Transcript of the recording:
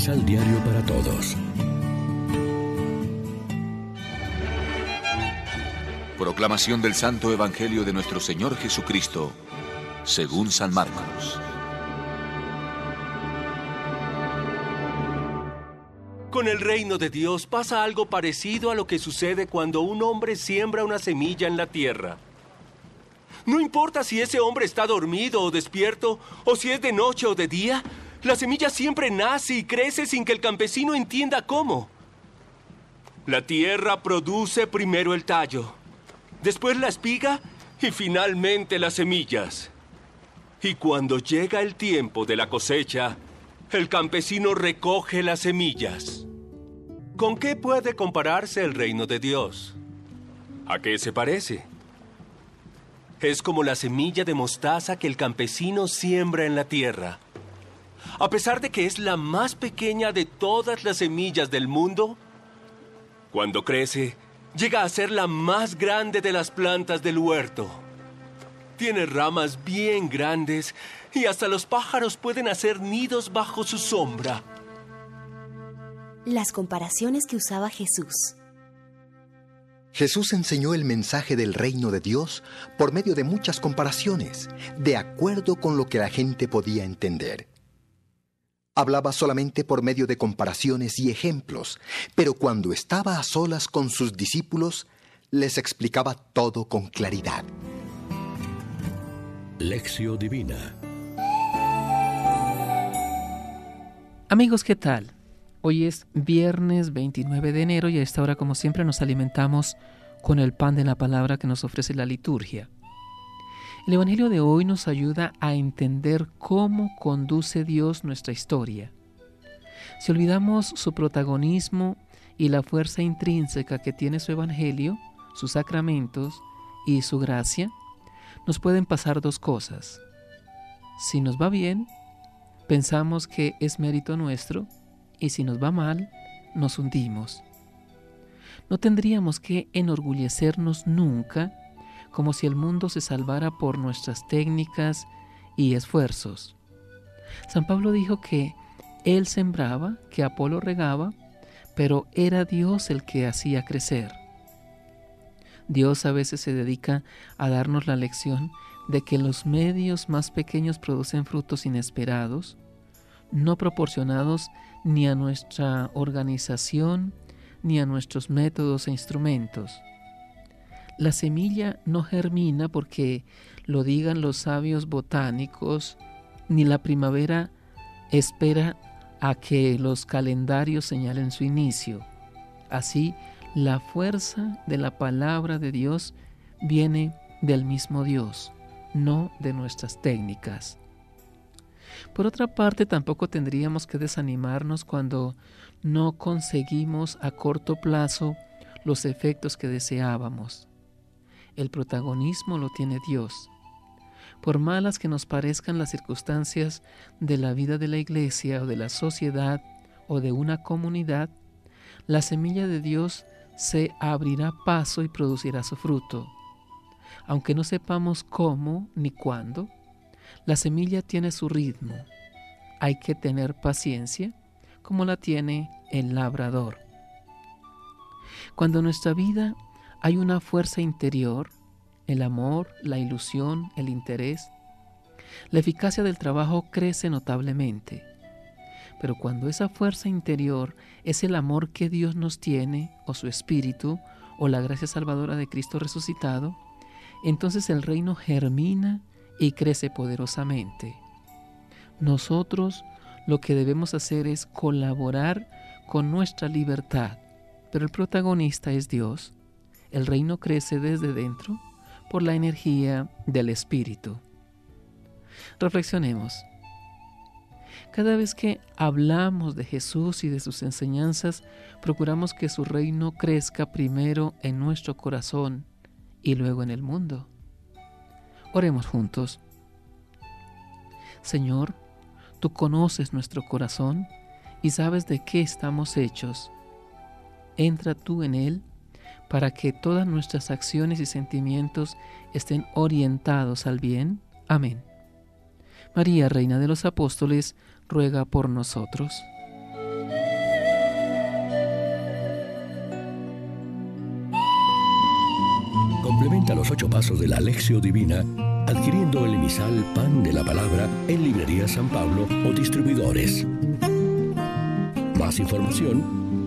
Misal Diario para Todos. Proclamación del Santo Evangelio de nuestro Señor Jesucristo, según San Marcos. Con el reino de Dios pasa algo parecido a lo que sucede cuando un hombre siembra una semilla en la tierra. No importa si ese hombre está dormido o despierto, o si es de noche o de día, la semilla siempre nace y crece sin que el campesino entienda cómo. La tierra produce primero el tallo, después la espiga y finalmente las semillas. Y cuando llega el tiempo de la cosecha, el campesino recoge las semillas. ¿Con qué puede compararse el reino de Dios? ¿A qué se parece? Es como la semilla de mostaza que el campesino siembra en la tierra. A pesar de que es la más pequeña de todas las semillas del mundo, cuando crece, llega a ser la más grande de las plantas del huerto. Tiene ramas bien grandes y hasta los pájaros pueden hacer nidos bajo su sombra. Las comparaciones que usaba Jesús. Jesús enseñó el mensaje del reino de Dios por medio de muchas comparaciones, de acuerdo con lo que la gente podía entender. Hablaba solamente por medio de comparaciones y ejemplos, pero cuando estaba a solas con sus discípulos, les explicaba todo con claridad. Lección Divina Amigos, ¿qué tal? Hoy es viernes 29 de enero y a esta hora, como siempre, nos alimentamos con el pan de la palabra que nos ofrece la liturgia. El Evangelio de hoy nos ayuda a entender cómo conduce Dios nuestra historia. Si olvidamos su protagonismo y la fuerza intrínseca que tiene su Evangelio, sus sacramentos y su gracia, nos pueden pasar dos cosas. Si nos va bien, pensamos que es mérito nuestro y si nos va mal, nos hundimos. No tendríamos que enorgullecernos nunca como si el mundo se salvara por nuestras técnicas y esfuerzos. San Pablo dijo que él sembraba, que Apolo regaba, pero era Dios el que hacía crecer. Dios a veces se dedica a darnos la lección de que los medios más pequeños producen frutos inesperados, no proporcionados ni a nuestra organización, ni a nuestros métodos e instrumentos. La semilla no germina porque lo digan los sabios botánicos, ni la primavera espera a que los calendarios señalen su inicio. Así, la fuerza de la palabra de Dios viene del mismo Dios, no de nuestras técnicas. Por otra parte, tampoco tendríamos que desanimarnos cuando no conseguimos a corto plazo los efectos que deseábamos. El protagonismo lo tiene Dios. Por malas que nos parezcan las circunstancias de la vida de la iglesia o de la sociedad o de una comunidad, la semilla de Dios se abrirá paso y producirá su fruto. Aunque no sepamos cómo ni cuándo, la semilla tiene su ritmo. Hay que tener paciencia como la tiene el labrador. Cuando nuestra vida hay una fuerza interior, el amor, la ilusión, el interés, la eficacia del trabajo crece notablemente. Pero cuando esa fuerza interior es el amor que Dios nos tiene, o su espíritu, o la gracia salvadora de Cristo resucitado, entonces el reino germina y crece poderosamente. Nosotros lo que debemos hacer es colaborar con nuestra libertad, pero el protagonista es Dios. El reino crece desde dentro por la energía del Espíritu. Reflexionemos. Cada vez que hablamos de Jesús y de sus enseñanzas, procuramos que su reino crezca primero en nuestro corazón y luego en el mundo. Oremos juntos. Señor, tú conoces nuestro corazón y sabes de qué estamos hechos. Entra tú en él para que todas nuestras acciones y sentimientos estén orientados al bien. Amén. María, Reina de los Apóstoles, ruega por nosotros. Complementa los ocho pasos de la Alexio Divina adquiriendo el emisal Pan de la Palabra en Librería San Pablo o distribuidores. Más información